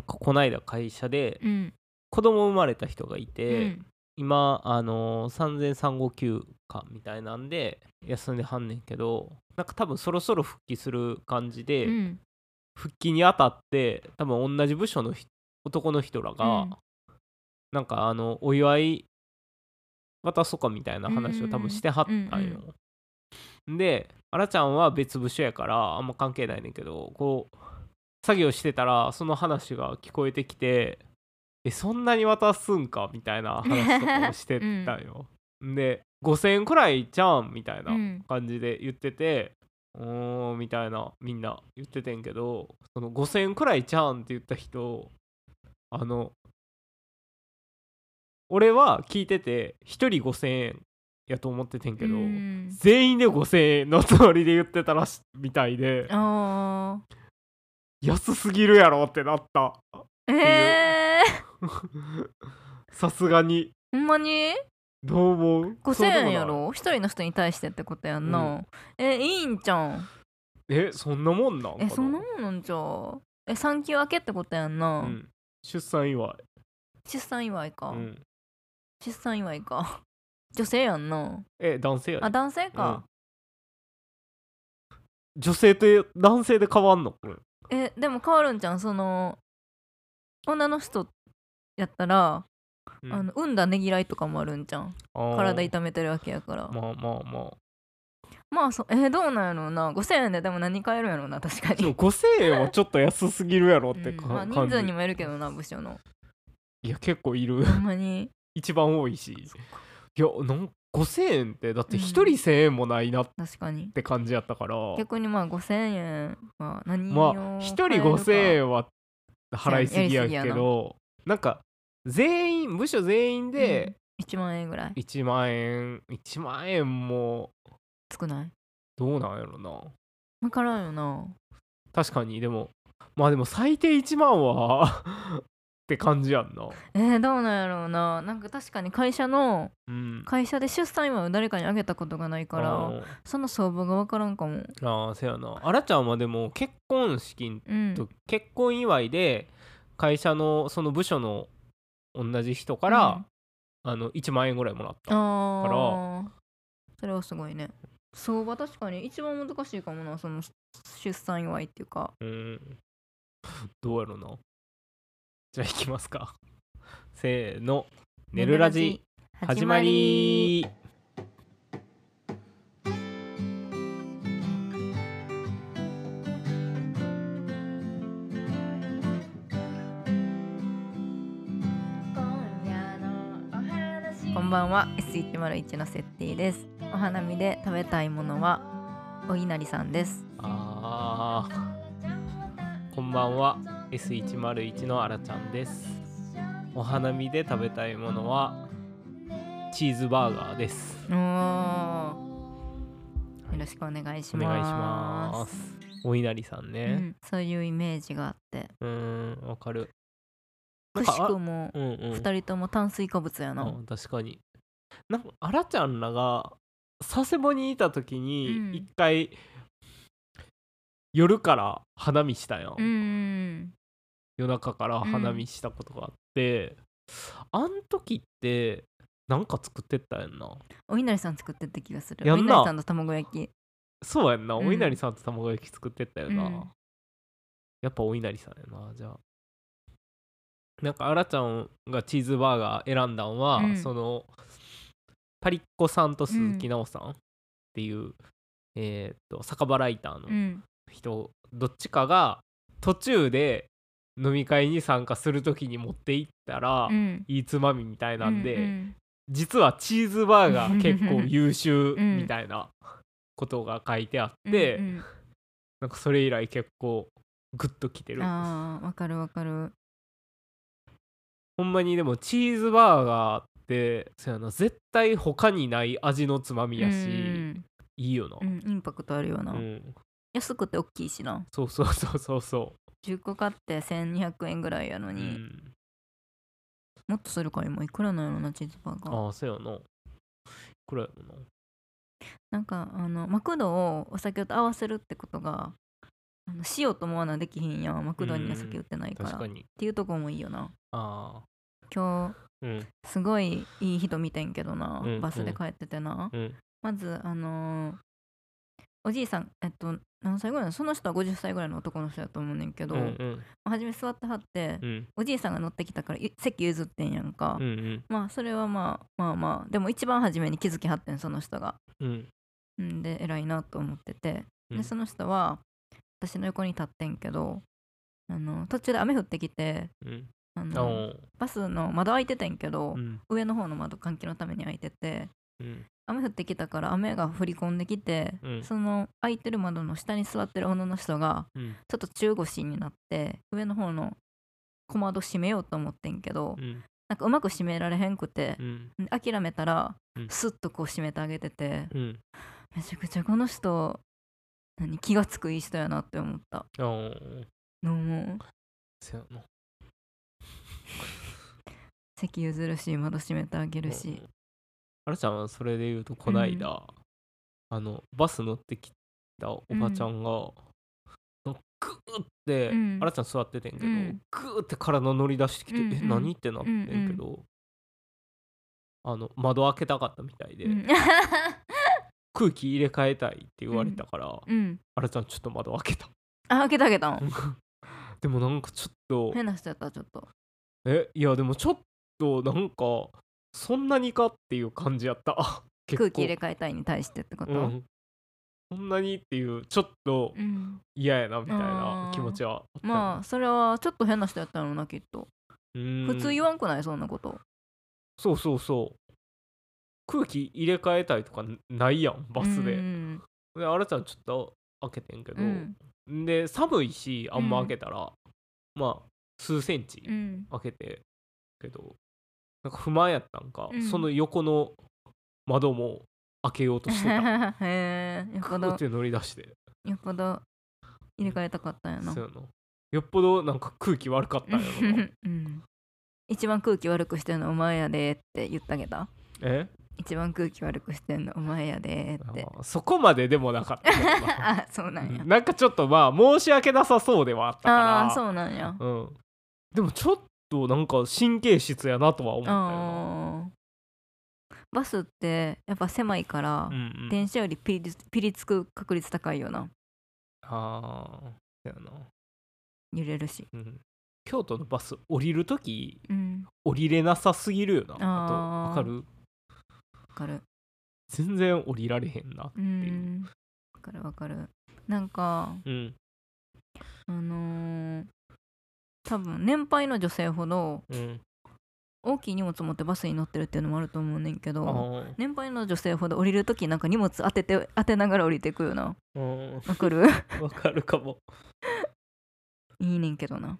なんかこないだ会社でうん。子供生まれた人がいて、うん。今あのー産前産後休暇みたいなんで休んではんねんけどなんか多分そろそろ復帰する感じで、うん。復帰にあたって多分同じ部署のひ男の人らが、うん。なんかあのお祝い渡そうかみたいな話を多分してはったんよ。であらちゃんは別部署やからあんま関係ないねんけどこう作業してたらその話が聞こえてきてえそんなに渡すんか？みたいな話とかをしてた ん。よ。で5,000円くらいじゃんみたいなうん。感じで言ってて、うーんみたいなみんな言っててんけどその5,000円くらいじゃんって言った人あの俺は聞いてて1人5,000円やと思っててんけど、うん。全員で5,000円のつもりで言ってたらしみたいで。あ安すぎるやろってなった。ー。えー、さすがに。ほんまに？どう思う？5000そうでもない。円やろ一人の人に対してってことやんな、えいいんじゃん？えそんなもんなんえそんなもんなんじゃえ産休明けってことやんな、うん、出産祝い、出産祝いか、うん、出産祝いか。女性やんな。え男性やで。あ男性か、女性と男性で変わんの？これえでも変わるんじゃんその女の人やったら、うん。あの産んだねぎらいとかもあるんじゃんあー。体痛めてるわけやから。ままあまあ。まああそえーどうなんやろうな5000円ででも何買えるんやろうな確かに、5000円はちょっと安すぎるやろってか、うん。まあ、人数にもいるけどな部署の。いや結構いる。ほんまに。一番多いし。いやなん5000円ってだってうん。1人1000円もないなっ確かに。て感じやったから、逆にまあ5000円は何をまあ1人5000円は払いすぎややりすぎやけどなんか全員部署全員で1万円ぐらい。1万円1万円も少ないどうなんやろな。分からんよな。確かにでもまあでも最低1万はって感じやんな。えー、どうなんやろうな。なんか確かに会社のうん。会社で出産祝いを誰かにあげたことがないからあその相場が分からんかも。ーあーせやな。あらちゃんはでも結婚式うん。と結婚祝いで会社のその部署の同じ人から、あの1万円ぐらいもらったあから。あそれはすごいね。相場確かに一番難しいかもなその出産祝いっていうか。うん。どうやろなじゃあ行きますか。せーの「寝るラジ」始まり。こんばんは。S101 の設定です。お花見で食べたいものはお稲荷さんです。あー。こんばんは S101 のあらちゃんです。お花見で食べたいものはチーズバーガーです。おー。よろしくお願いします。お願いします。お稲荷さんうねん、そういうイメージがあって。うーんわかる。くしくもうんうん。二人とも炭水化物やな、うん確かに。なんかあらちゃんらが佐世保にいた時うにん。一回、夜から花見したやん、うん夜中から花見したことがあって、あん時ってなんか作ってったやんな。お稲荷さん作ってった気がする。お稲荷さんと卵焼き。そうやんな、うん。お稲荷さんと卵焼き作ってったよな、うん。やっぱお稲荷さんやなじゃあ。なんかあらちゃんがチーズバーガー選んだんは、うん。そのパリッコさんと鈴木奈緒さんっていう、えーっと酒場ライターのうん。人、どっちかが途中で飲み会に参加する時に持って行ったら、うん。いいつまみみたいなんで、うんうん。実はチーズバーガー結構優秀うんみたいなことが書いてあって、うんうん。なんかそれ以来結構グッときてるあーわかるわかる。ほんまにでもチーズバーガーってそうやな絶対他にない味のつまみやし、うんいいよな、うんインパクトあるよな、うん。安くて大きいしな。そうそうそうそうそ10個買って1200円ぐらいやのう、うに、ん、もっとするか今いくらなんやろなチーズバーガー。ああそうやな。くらいやろな。なんかあのマクドをお酒と合わせるってことがあのしようと思わなできひんやん。マクドには酒売ってないから。っ確かに。ていうとこもいいよな。あ今日あうん。すごいいい人見てんけどな、うん。バスで帰っててな、うん。まずあのーおじいさんえっと何歳ぐらい？なのその人は50歳ぐらいの男の人だと思うねんけど、うんうん。初め座ってはって、うん。おじいさんが乗ってきたからい席譲ってんやんか、うんうん。まあそれはまあまあまあでも一番初めに気づきはってんその人が。うん。んで偉いなと思っててうん。でその人は私の横に立ってんけどあの途中で雨降ってきてうん。ああのー。バスの窓開いててんけど、うん。上の方の窓換気のために開いててうん雨降ってきたから雨が降り込んできて、うん。その開いてる窓の下に座ってる女の人がうん。ちょっと中腰になって上の方の小窓閉めようと思ってんけど、うん。なんかうまく閉められへんくてう、ん。諦めたら、うん。スッとこう閉めてあげててうん。めちゃくちゃこの人何気がつくいい人やなって思った。どうもそやな。席譲るし窓閉めてあげるし、あらちゃん。はそれで言うとこないだ、あのバス乗ってきたおばちゃんが、グーって、うん。あらちゃん座っててんけど、うん。グーって体乗り出してきて、うんうん。え何ってなってんけど、あの窓開けたかったみたいで、うん。空気入れ替えたいって言われたから、うん。あらちゃんちょっと窓開けた。あ開けてあげた。ん でもなんかちょっと変な人やったちょっと。えいやでもちょっとなんかそんなにかっていう感じやった。空気入れ替えたいに対してってこと、うん、そんなにっていうちょっとうん。嫌やなみたいな気持ちはあった。よまあそれはちょっと変な人やったのなきっと。うん。普通言わんくない？そんなこと。そうそうそう。空気入れ替えたいとかないやんバスで、うんであらちゃんちょっと開けてんけど、うん。で寒いしあんま開けたら、まあ数センチうん。開けてけどなんか不満やったんか、うん。その横の窓も開けようとしてた。へえよっぽど。て乗り出して。よっぽど入れ替えたかったんやな。そうやな。よっぽどなんか空気悪かったんやろな。うん。一番空気悪くしてんのお前やでって言ってあげた？え？一番空気悪くしてんのお前やでって。あそこまででもなかったけどな。あそうなんや。なんかちょっとまあ申し訳なさそうではあったから。ああそうなんや。うん、でもちょっとなんか神経質やなとは思ったバスってやっぱ狭いから、うんうん、電車よりピリピリつく確率高いよな。ああやな、揺れるし。うん、京都のバス降りるときうん。降りれなさすぎるよな。あわかる？わかる。全然降りられへんなう、ん。わかるわかる。なんかうん。あのー多分年配の女性ほどうん、大きい荷物持ってバスに乗ってるっていうのもあると思うねんけあどー年配の女性ほど降りるときなんか荷物当てて当てながら降りてくよなうん。わかる？わかるかも。いいねんけどな、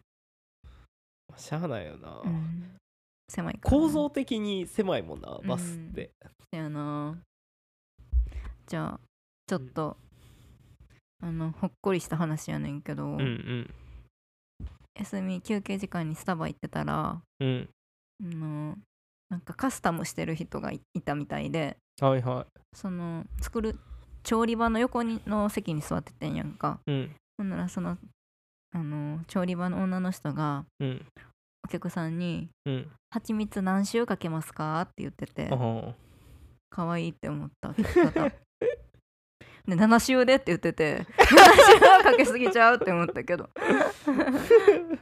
しゃあないよな、うん、狭いから。な構造的に狭いもんなバスって、そやな。じゃあちょっと、あのほっこりした話やねんけど、うん、うん休み休憩時間にスタバ行ってたらうん。あのなんかカスタムしてる人がいいたみたいではいはその作る調理場の横にの席に座っててんやんか。いうん。ほんならそのあの調理場の女の人がうん。お客さんにうん「蜂蜜何周かけますか?」って言ってて可愛いって思った聞き方で7周で？って言ってて 7周はかけすぎちゃう？って思ったけど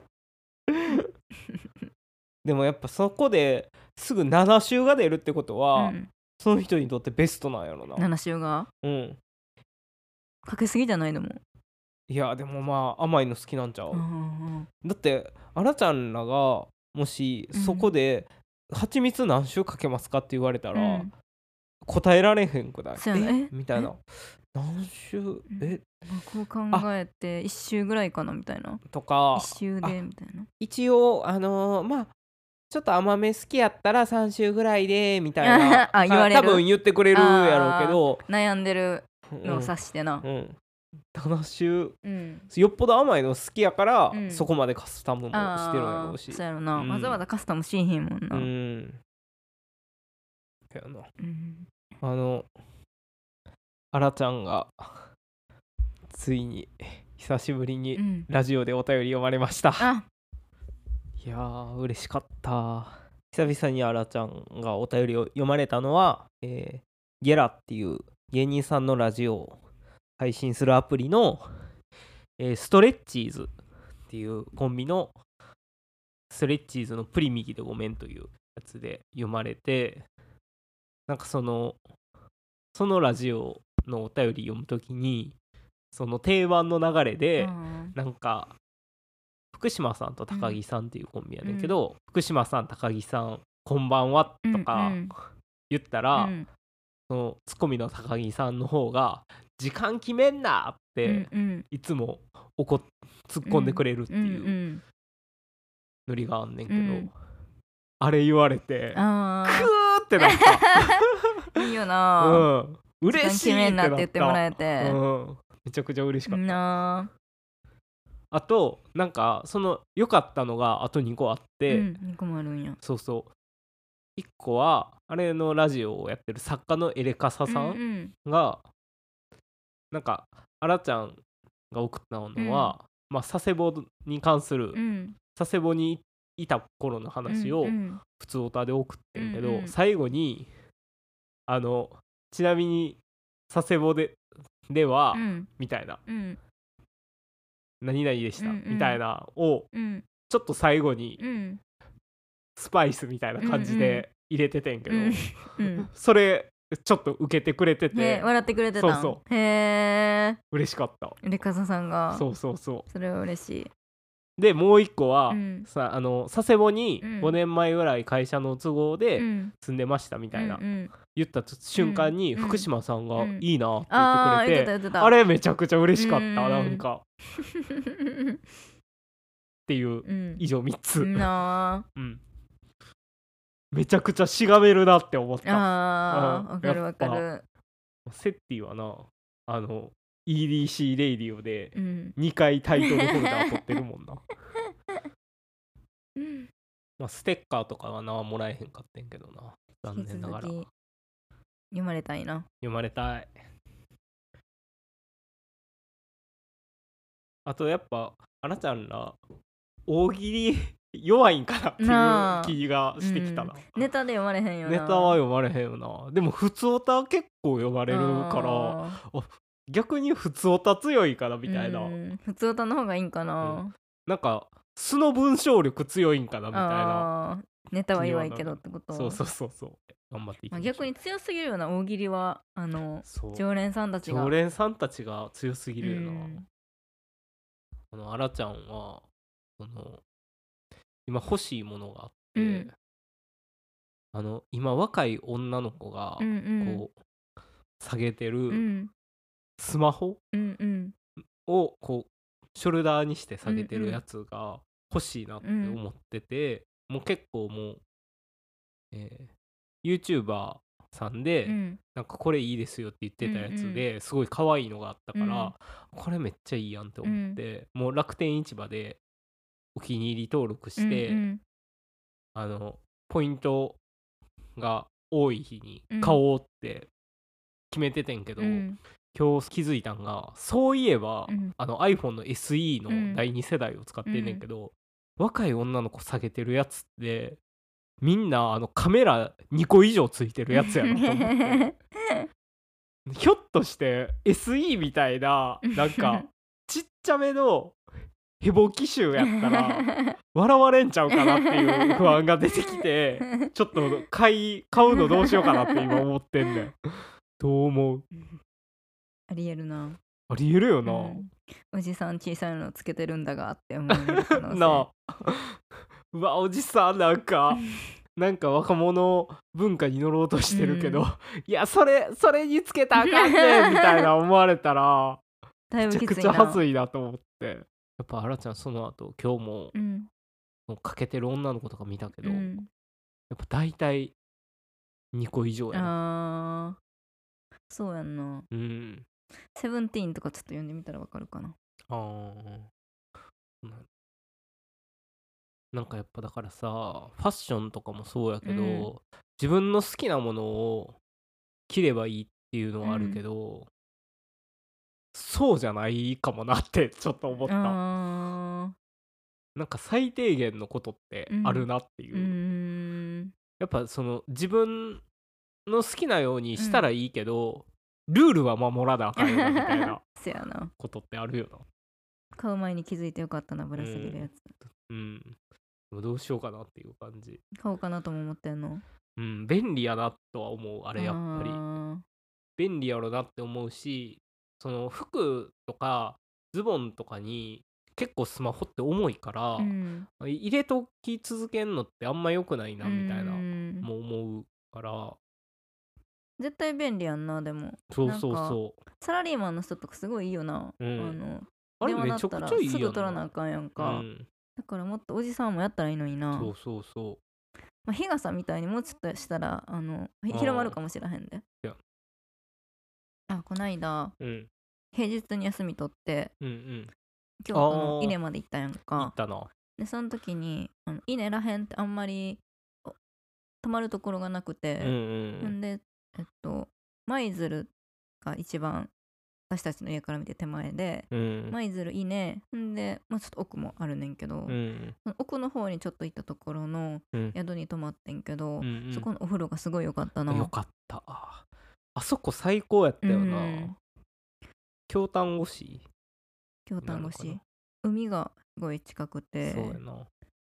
でもやっぱそこですぐ7周が出るってことは、うん、その人にとってベストなんやろな。7周が？うん。かけすぎじゃない？でも。いやでもまあ甘いの好きなんちゃう、うんだってあらちゃんらがもしうんそこで「蜂蜜何周かけますか?」って言われたら、うん。答えられへんくない？ねえ？みたいな何周え？こう考えて1周ぐらいかなみたいな。とか。1周でみたいな。一応あのーまあちょっと甘め好きやったら3周ぐらいでみたいな。あ言われる。多分言ってくれるやろうけど。悩んでるのをうん。指してな。うんうん7周。うん。よっぽど甘いの好きやから、うん。そこまでカスタムもしてるんやろうし。そうやろな、うん。わざわざカスタムしへんもんな、ううんやな。あのあらちゃんがついに久しぶりにうん。ラジオでお便り読まれました、あ。いやー嬉しかった。久々にあらちゃんがお便りを読まれたのは、えーゲラっていう芸人さんのラジオを配信するアプリの、えーストレッチーズっていうコンビのストレッチーズのプリ右でごめんというやつで読まれてなんかそのそのラジオのお便り読むときにその定番の流れで、うん。なんか福島さんと高木さんっていうコンビやねんけど、福島さん高木さんこんばんはとかうんうん。言ったら、うん。そのツッコミの高木さんの方が「時間決めんな!」って、うんうん。いつも怒っ突っ込んでくれるってうんういうんノリがあんねんけど、うん。あれ言われてクあー。ってなっあ いいよた、なうん、嬉しいなって言ってもらええて。うん、めちゃくちゃ嬉しかった。なあ。となんかその良かったのがあと2個あっあて、うん2個もあるんや。そうそう。1個はあれのラジオをやってる作家のエレカサさうんん。が、なんかあらちゃんが送ったのは、まあ佐世保に関する、うん。佐世保にいた頃の話をうんうん。普通オタで送ってんけど、うんうん。最後にあのちなみに佐世保ででは、うん。みたいな。うん。何々でした、うんうん。みたいなをうん。ちょっと最後にうん。スパイスみたいな感じで入れててんけど、うんうん。それちょっと受けてくれててね笑ってくれてたん。そうそへえ嬉しかった。レカサさんが。そうそうそそれは嬉しい。うでもう一個は、うん。さあの佐世保にうん。5年前ぐらい会社の都合でうん。住んでましたみたいな、うんうん。言った瞬間にうん。福島さんがうんいいなって言ってくれて、あれめちゃくちゃ嬉しかった、うん。なんか。っていううん。以上3つ、なうん。めちゃくちゃしがめるなって思っあたうん。あーわかるわかやるセッティはなあの EDC レイディオでうん。2回タイトルホルダー取ってるもんな。まあステッカーとかはなもらえへんかってんけどな。残念ながら。読まれたいな。読まれたい。あとやっぱあらちゃんら大喜利 弱いんかなっていう気がしてきたな、ネタで読まれへんよな。ネタは読まれへんよな。でも普通オタ結構読まれるからあ逆に普通オタ強いからみたいな、うん。普通歌の方がいいんかな、なんか素の文章力強いんかなみたいな。ネタは弱いけどってこと？そうそうそうそう。頑張っていきまあ、ましょう。逆に強すぎるような大喜利はあの常連さんたちが。常連さんたちが強すぎるよな、うん。あのあらちゃんはその今欲しいものがあって、うん。あの今若い女の子がうんうん。こう下げてうるんスマホ？うんうん。をこうショルダーにして下げてるやつが欲しいなって思ってて、もう結構もう、えー、YouTuber さんで、うん。なんかこれいいですよって言ってたやつですごい可愛いのがあったから、これめっちゃいいやんって思って、もう楽天市場でお気に入り登録して、うん。あのポイントが多い日にうん。買おうって決めててんけど、うん今日気づいたんがそういえば、うん。あの iPhone の SE うん。の第2世代を使ってんねんけど、若い女の子下げてるやつってみんなあのカメラ2個以上ついてるやつやなと思って。ひょっとして SE みたいななんか ちっちゃめのヘボ機種やったら 笑われんちゃうかなっていう不安が出てきてちょっと買い買うのどうしようかなって今思ってんねんどう思う？ありえるな。ありえるよな、うん。おじさん小さいのつけてるんだがって思える可能性。なあ。うわおじさんなんか なんか若者文化に乗ろうとしてるけど、うん。いやそれそれにつけたらあかんねんみたいな思われたらだいめちゃくちゃ恥ずいなと思って。やっぱあらちゃんその後今日もうん。かけてる女の子とか見たけど、やうん。っぱ大体2個以上やな。あー。そうやんな。うんセブンティーンとかちょっと読んでみたらわかるかな。あーななんかやっぱだからさファッションとかもそうやけど、うん。自分の好きなものを着ればいいっていうのはあるけど、そうじゃないかもなって ちょっと思った。あなんか最低限のことってあるなっていう、ーうーん。やっぱその自分の好きなようにしたらいいけど、ルールは守らなあかんよなみたいな ことってあるよな。買う前に気づいてよかったなぶら下げるやつ、うん。でもどうしようかなっていう感じ。買おうかなとも思ってんの？うん。便利やなとは思うああれやっぱり。ー。便利やろなって思うしその服とかズボンとかに結構スマホって重いから、うん。入れとき続けんのってあんま良くないなみたいなうん。もう思うから絶対便利やんなでも。そうそうそサラリーマンの人とかすごいいいよな、うん。あのうあれ電話めちゃく鳴ったらちゃいいやんすぐ取らなあかんやんか、うん、だからもっとおじさんもやったらいいのにな。そうそうそまあ、日傘みたいにもうちょっとしたらあの広まるかもしれへんで。いや。あこないだううん。平日に休み取ってうんうん。京都の稲まで行ったやん行かったな。でその時にあの稲らへんってあんまりお泊まるところがなくうんて、うん。んでえっと舞鶴が一番私たちの家から見て手前でうん。舞鶴稲んで、まあ、ちょっと奥もあるねんけど、うん。その奥の方にちょっと行ったところのうん。宿に泊まってんけど、うんうん。そこのお風呂がすごい良かったな。よかった。あそこ最高やったよな、うん。京丹後市？京丹後市。海がすごい近くてそうやな。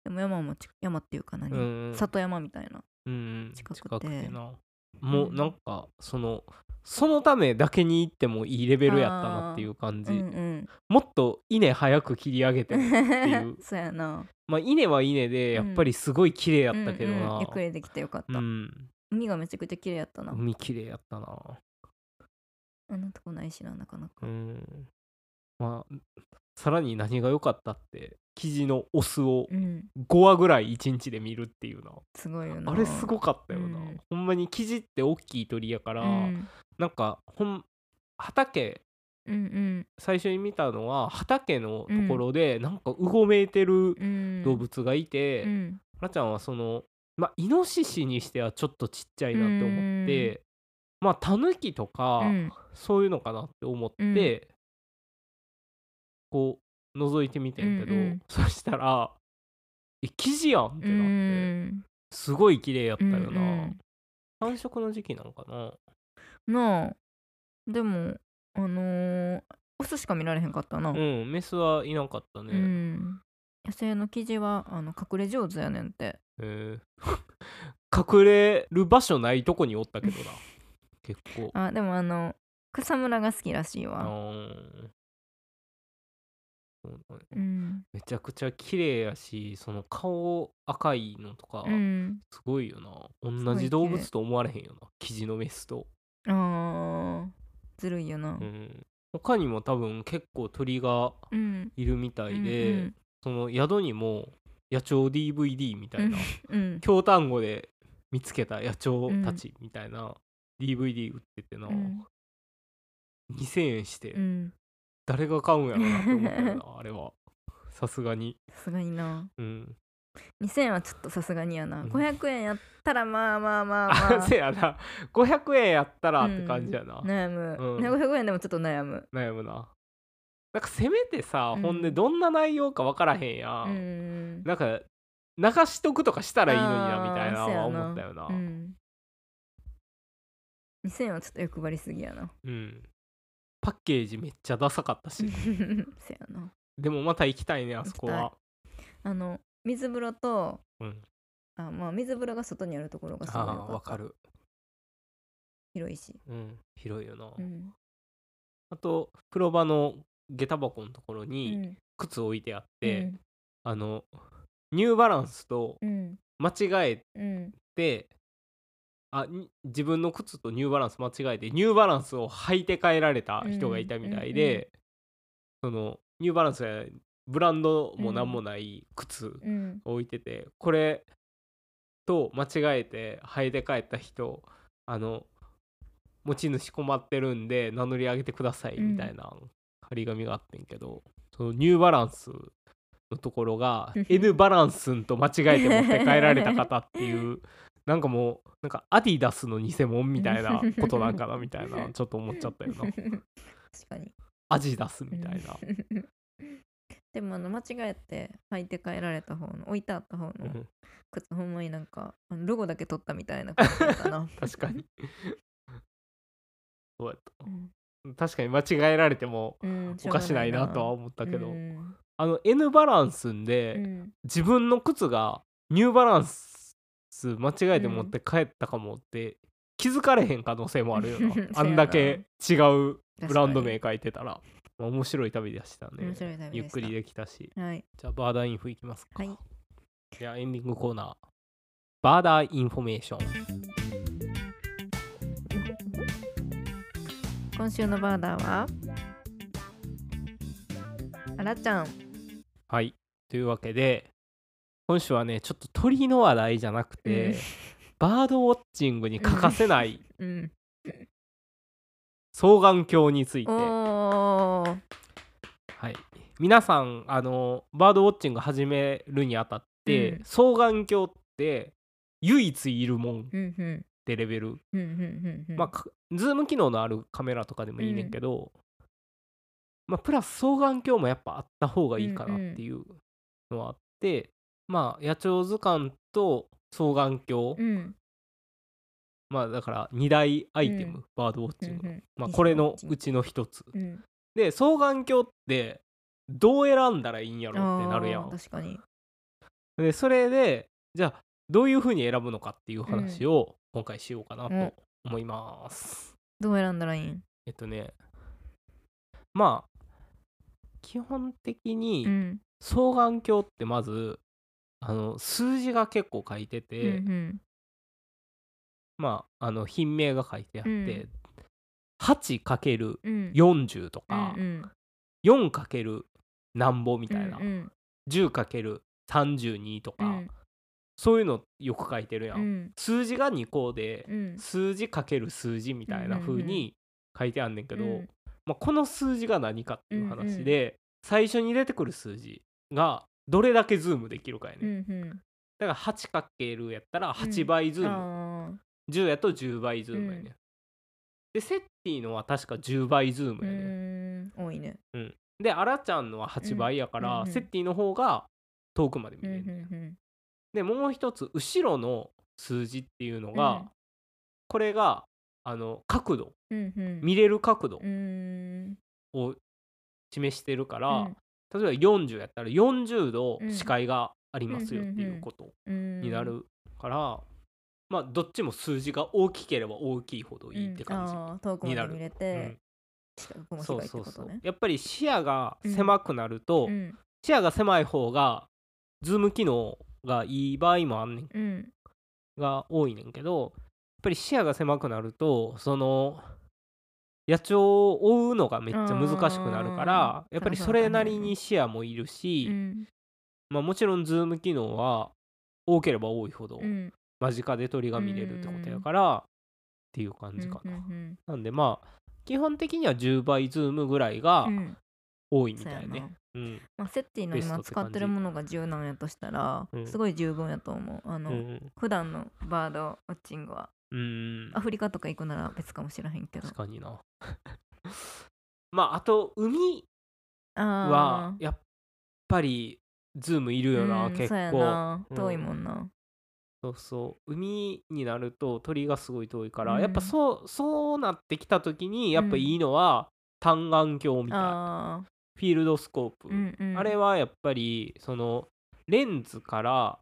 でも山もち山っていうか何、うん里山みたいな。うんうん。近くてなもううん。なんかそのそのためだけに行ってもいいレベルやったなっていう感じ、うんうん。もっと稲早く切り上げてもっていう。そうやな。まあ稲は稲でやっぱりすごい綺麗やったけどな。うんうん。ゆっくりできてよかった、うん。海がめちゃくちゃ綺麗やったな、海綺麗やったな。あんなとこないしななかなか、うんまあさらに何が良かったって生地のオスをうん。5話ぐらい1日で見るっていうなすごいよな。あれすごかったよな、うん。ほんまに生地って大きい鳥やから、うん。なんかほん畑。うん最初に見たのは畑のところでなんかうごめいてるうん。うん動物がいて、うん。らちゃんはそのまあイノシシにしてはちょっとちっちゃいなって思って、まあタヌキとか、うん。そういうのかなって思って、こう覗いてみてんけど、うんうん。そしたらえ生地やんってうなって、ん。すごい綺麗やったよな、うんうん。繁殖の時期なのかな？なあ。でもあのーオスしか見られへんかったな、うんメスはいなかったね、うん。野生の生地はあの隠れ上手やねんってえ。ー 隠れる場所ないとこにおったけどな 結構。あでもあの草むらが好きらしいあわーそうだねうん。めちゃくちゃ綺麗やしその顔赤いのとかうん。すごいよな、同じ動物と思われへんよなキジのメスと、あー。ずるいよな。うん、他にも多分結構鳥がうん。いるみたいで、うんその宿にも野鳥 DVD みたいな、うん。京丹後で見つけた野鳥たちみたいな DVD 売っててな、うん。2000円してうん誰が買うんやろなって思ったよな あれは。さすがに。さすがにな。うん。2000円はちょっとさすがにやな、うん。500円やったらまあまあまあまああ。せやな。500円やったらって感じやな、悩む、うん。ね500円でもちょっと悩む。悩むな。なんかせめてさ、うん。ほんでどんな内容か分からへんや、うん。んなんか流しとくとかしたらいいのになみたいなのは思ったよな。うん、2000円はちょっと欲張りすぎやな。うんパッケージめっちゃダサかったし。せやな。でもまた行きたいねあそこは。あの水風呂とうん。あまあ水風呂が外にあるところがすごいあわかる。広いし、うん広いよな、うん。あと風呂場の下駄箱のところうにん。靴置いてあって、あのニューバランスとうん。間違えうん。てあに自分の靴とニューバランス間違えてニューバランスを履いて帰られた人がいたみたいで、そのニューバランスやブランドも何もない靴うん。置いてて、これと間違えて履いて帰った人あの持ち主困ってるんで名乗り上げてくださいみたいな張り紙があってんけど、そのニューバランスのところが N バランスンと間違えて持って帰られた方っていうなんかもうなんかアディダスの偽物みたいなことなんかなみたいな ちょっと思っちゃったよな。確かに。味出すみたいな、うん。でもあの間違えて履いて帰られた方の置いてあった方のうん。靴ほんまになんかあのロゴだけ取ったみたいな感じな。確かに。そうやった。うん。確かに間違えられてもうんおかしないなとは思ったけど、うん。あの N バランスんで、うん。自分の靴がニューバランス間違えて持って帰ったかもって気づかれへん可能性もあるよな。あんだけ違うブランド明確に書いてたら、まあ面白い旅でしたね。面白い旅でした。ゆっくりできたし。はい。じゃあバーダーインフいきますか。はい。じゃあエンディングコーナー。バーダーインフォメーション。今週のバーダーはあらちゃん。はい。というわけで今週はねちょっと鳥の話題じゃなくて、うん。バードウォッチングに欠かせないうん。双眼鏡について、はい、皆さんあのバードウォッチング始めるにあたって、うん。双眼鏡って唯一いるもん。っうんうん。てレベル、うんうんうんうん。まあかズーム機能のあるカメラとかでもいいねんけど、まあプラス双眼鏡もやっぱあった方がいいかなっていうのはあって、まあ野鳥図鑑と双眼鏡、うん。まあだから2大アイテム、うん。バードウォッチング、うんうん。まあこれのうちの一つ。うん。で双眼鏡ってどう選んだらいいんやろってなるやん。確かに。でそれでじゃあどういう風に選ぶのかっていう話を今回しようかなうん。と思います、どう選んだらいいん？えっとねまあ基本的うにん。双眼鏡ってまずあの数字が結構書いてうて、ん。まああの品名が書いてあって、うん。8かけるうん。40とか、うんうん。4かけるなんぼみたいな、うんうん。10かける32とか、うん。そういうのよく書いてるやん、うん。数字が2個で、うん。数字かける数字みたいな風に書いてあんねんけど、うん。まあ、この数字が何かっていう話で、最初に出てくる数字がどれだけズームできるかやね、うんんうん。だから8かけるやったら8倍ズーム、あ10やと10倍ズームやね、うん。でセッティのは確か10倍ズームやね、多いね。でアラちゃんのは8倍やから、うんうんセッティの方が遠くまで見うんれる、うんでもう一つ後ろの数字っていうのが、うん。これがあの角度。うんうん。見れる角度を示してるから、うん例えば40やったら40度うん。視界がありますよっていうことうんになるから、まあどっちも数字が大きければ大きいほどいいって感じ。うん。あー遠くまで見れうん。て近くもそうそう。やっぱり視野が狭くなると、うん。視野が狭い方がズーム機能がいい場合もあんねん。うん。が多いねんけどやっぱり視野が狭くなるとその野鳥を追うのがめっちゃ難しくなるからやっぱりそれなりに視野もいるし、うん。まあ、もちろんズーム機能は多ければ多いほどうん。間近で鳥が見れるってことやからっていう感じかな。うんなんでまあ基本的には10倍ズームぐらいが多いみたいね。うん。まあ、セッティの今使ってるものが10なんやとしたら、うん。すごい十分やと思う。あの、うん。普段のバードウォッチングはうん。アフリカとか行くなら別かもしれへんけど。確かにな。まああと海あはやっぱりズームいるよな、うん結そうや構遠いもんな、そうそう。海になると鳥がすごい遠いから、うん。やっぱそうそうなってきた時にやっぱいいのは単眼鏡みたいあな、フィールドスコープ、ーうんうん。あれはやっぱりそのレンズから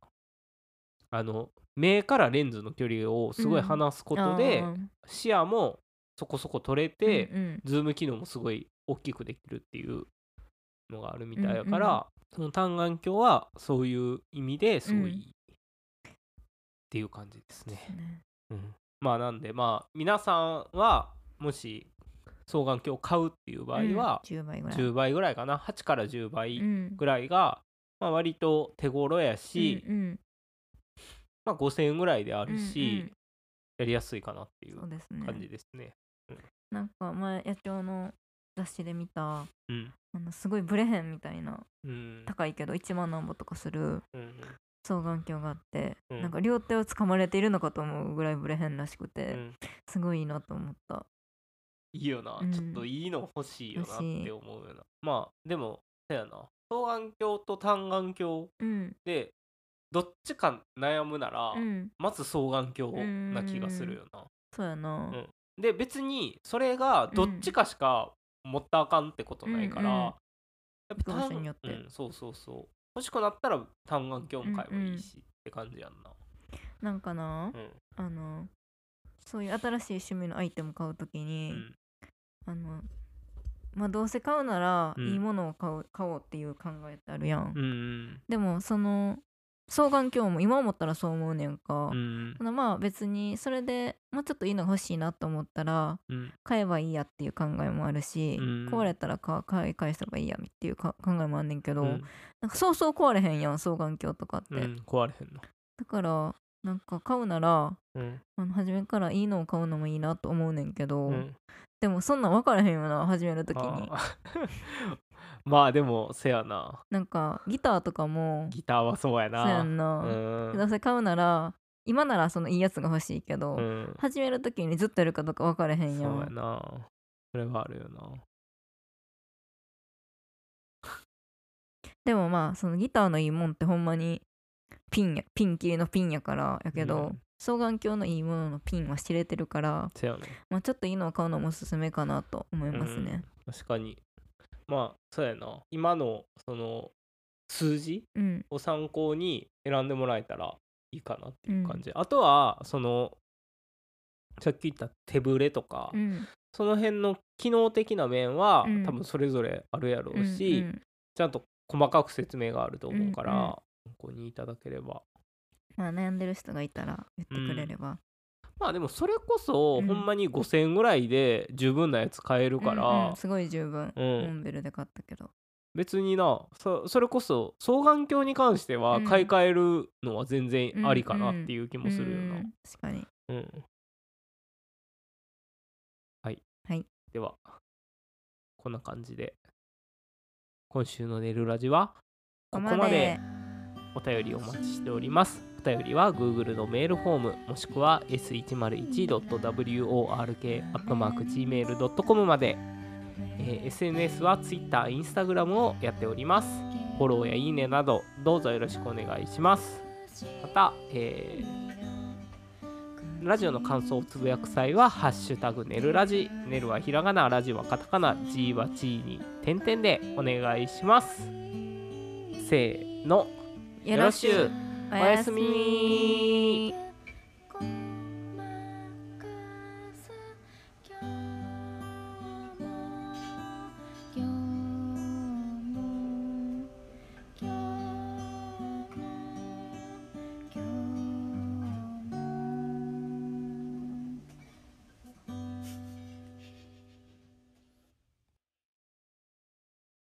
あの目からレンズの距離をすごい離すことで、あー。視野もそこそこ取れて、うんうん。ズーム機能もすごい大きくできるっていうのがあるみたいだから、うんうんその単眼鏡はそういう意味ですごいいいっていう感じですね。ね。うん。まあなんでまあ皆さんはもし双眼鏡を買うっていう場合はうん。10倍ぐらい。10倍ぐらいかな？8から10倍うん。ぐらいが、まあ、割と手頃やし、うんうんまあ、5000円ぐらいであるし、うんうん。やりやすいかなっていうそうですね。感じですね。なんか前野鳥の雑誌で見たうん。あのすごいブレへんみたいなうん。高いけど1万何ぼとかするうん双眼鏡があって、うん。なんか両手を掴まれているのかと思うぐらいブレへんらしくて、うん。すごいいいなと思った。いいよな、うん。ちょっといいの欲しいよなって思うよな。まあでもそやな。双眼鏡と単眼鏡うん。でどっちか悩むなら、うん。まず双眼鏡な気がするよな、そうやな、うん。で別にそれがどっちかしか持ったらあかんってことないから、うんうんやっぱ行く場所によって。うん、そうそうそう。欲しくなったら単眼鏡も買えばいいし、って感じやんな。なんかな、うん。あのそういう新しい趣味のアイテム買うときうに、ん。あのまあどうせ買うならうん。いいものを買う買おうっていう考えってあるやん、うん。でもその双眼鏡も今思ったらそう思うねんか。う、ん。まあ別にそれでもうちょっといいのが欲しいなと思ったらうん。買えばいいやっていう考えもあるし、うん。壊れたらか買い返した方がいいやっていうか考えもあんねんけど、うん。なんかそうそう壊れへんやん双眼鏡とかって、うん壊れへんの。だからなんか買うならうん。あの初めからいいのを買うのもいいなと思うねんけど、うんでもそんなん分からへんよな始める時にあーまあでもせやな。なんかギターとかもギターはそうやな。そうやんな、うん。どうせ買うなら今ならそのいいやつが欲しいけど、うん。始める時にずっとやるかどうか分からへんやそうんやな。それはあるよな。でもまあそのギターのいいもんってほんまにピンやピン切りのピンやからやけど、うん。双眼鏡のいいもののピンは知れてるから、ねまあ、ちょっといいのを買うのもおすすめかなと思いますね。うん。確かにまあそうやな。今のその数字うん。を参考に選んでもらえたらいいかなっていう感じ、あとはそのさっき言った手ぶれとか、うん。その辺の機能的な面は、うん。多分それぞれあるやろうし、うんうん。ちゃんと細かく説明があると思うから、うんうん。参考にいただければ。まあ悩んでる人がいたら言ってくれれば、まあでもそれこそ、うん。ほんまに5000円ぐらいで十分なやつ買えるから、うんうんすごい十分、うん。モンベルで買ったけど。別になそそれこそ双眼鏡に関してはうん。買い替えるのは全然ありかなっていう気もするよな、うん確かに。うん。はい、はい、ではこんな感じで今週の「寝るラジはここまで。お便りお待ちしておりますお便りは Google のメールフォームもしくは s101.work.gmail.com まで、えー SNS は Twitter、Instagram をやっております。フォローやいいねなどどうぞよろしくお願いします。また、えーラジオの感想をつぶやく際は「ハッシュタグねるラジ」「ねるはひらがな、ラジはカタカナ、G はチーに点々でお願いします。せーの。よろしゅう。おやすみ。